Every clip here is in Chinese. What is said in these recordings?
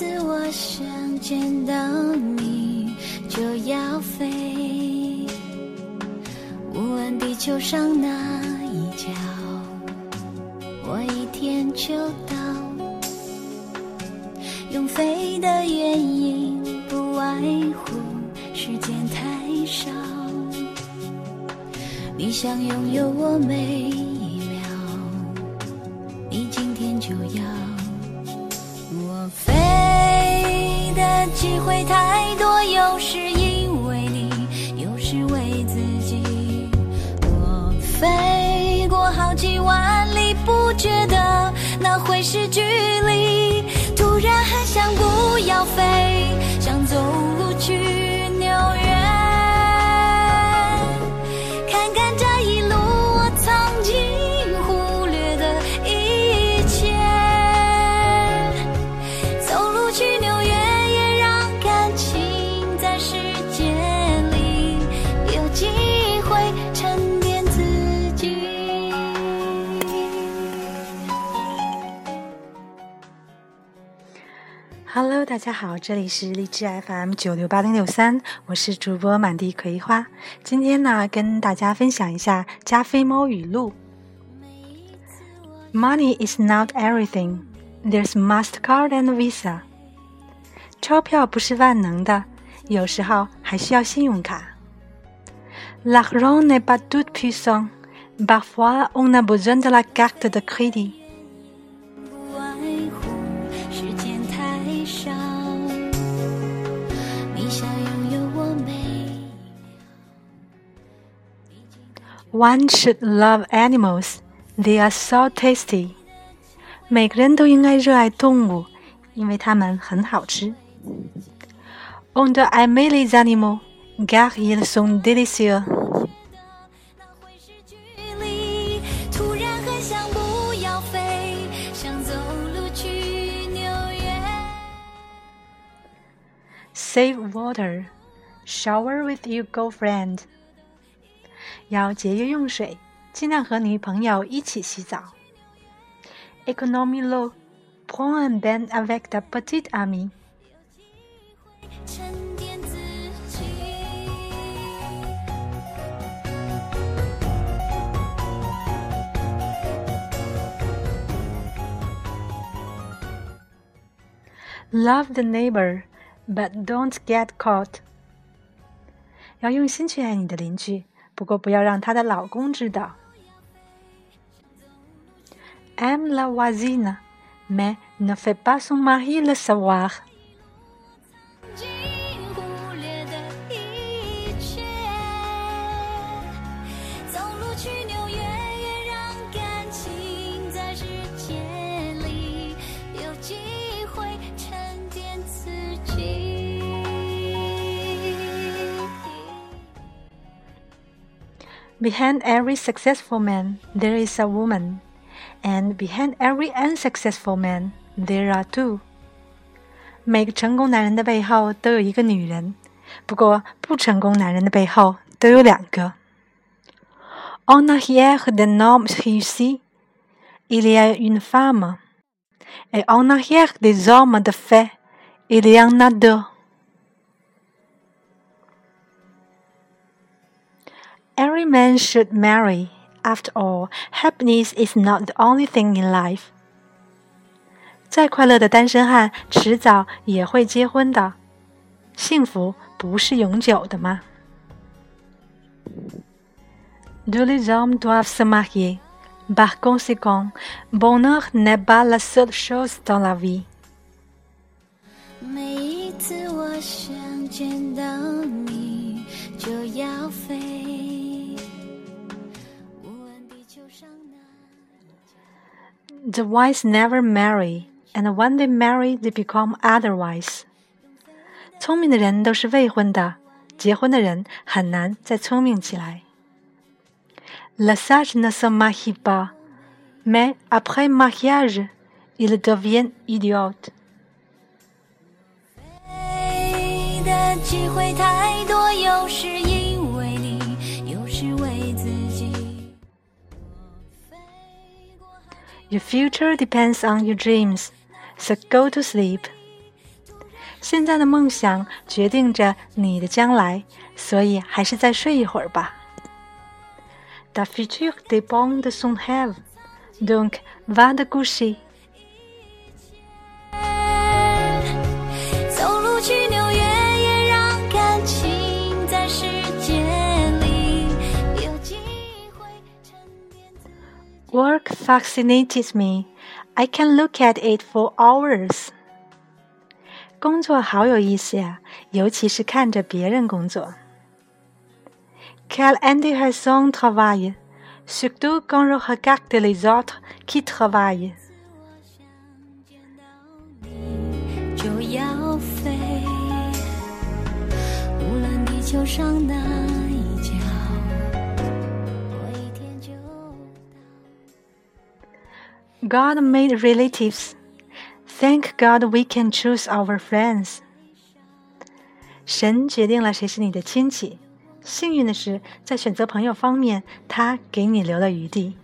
次我想见到你就要飞，无论地球上哪一角，我一天就到。用飞的原因不外乎时间太少，你想拥有我每一秒，你今天就要。我飞机会太多，有时因为你，有时为自己。我飞过好几万里，不觉得那会是距离大家好，这里是荔枝 FM 九六八零六三，我是主播满地葵花。今天呢，跟大家分享一下加菲猫语录。Money is not everything. There's Mastercard and Visa. 钞票不是万能的，有时候还需要信用卡。L'argent n'est pas tout puissant. Parfois, on a besoin de la carte de crédit. One should love animals. They are so tasty. 每个人都应该热爱动物，因为它们很好吃。On doit aimer les animaux, car ils sont délicieux. 那会是距离。突然很想不要飞，想走路去纽约。 Save water. Shower with your girlfriend. 要节约用水，尽量和女朋友一起洗澡。Economie l'eau. Prends un bain avec ta petite amie. 沉淀自己。Love the neighbor, but don't get caught. 要用心去爱你的邻居，不过不要让她的老公知道。Aime la voisine, mais ne fais pas son mari le savoir. Behind every successful man, there is a woman, and behind every unsuccessful man, there are two. 每个成功男人的背后都有一个女人，不过不成功男人的背后都有两个。En arrière d'un homme réussi, il y a une femme, et en arrière des hommes de fait, il y en a deux. Every man should marry. After all, happiness is not the only thing in life. 再快乐的单身汉，迟早也会结婚的。幸福不是永久的吗？Tous les hommes doivent se marier. Par conséquent, bonheur n'est pas la seule chose dans la vie. 每一次我想见到你就要飞， The wise never marry, and when they marry, they become otherwise. 聪明的人都是未婚的，结婚的人很难再聪明起来。Le sage ne se marie pas, mais après mariage, il devient idiot. 飞的机会太多，有时 Your future depends on your dreams, so go to sleep. 现在的梦想决定着你的将来，所以还是再睡一会儿吧。Ta future dépend de son rêve, donc va te coucher. Work fascinates me. I can look at it for hours. 工作好有意思呀，尤其是看着别人工作。Quelle intéressant travail, surtout quand je regarde les autres qui travaillent. 就要飞，无论地球上哪 God made relatives. Thank God we can choose our friends. 神决定了谁是你的亲戚。幸运的是，在选择朋友方面，他给你留了余地。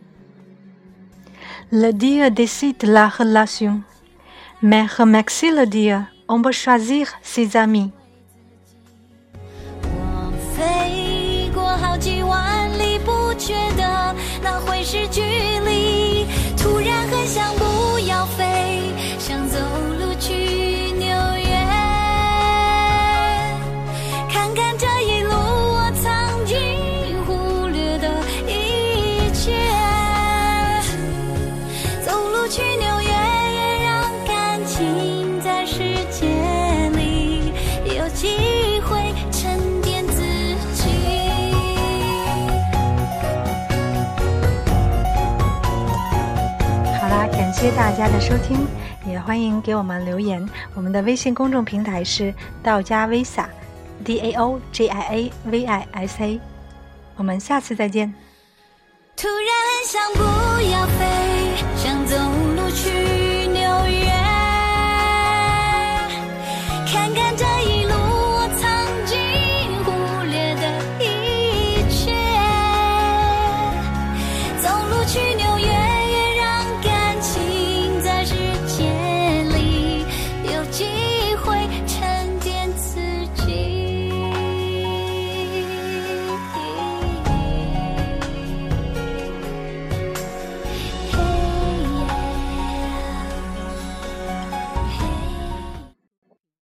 Le Dieu décide la relation, mais remercie le Dieu, on peut choisir ses amis. 我飞过好几万里，不觉得那会是距离。很想不谢大家的收听，也欢迎给我们留言。我们的微信公众平台是道家 Visa，D A O J I A V I S A。我们下次再见。突然想不要飞，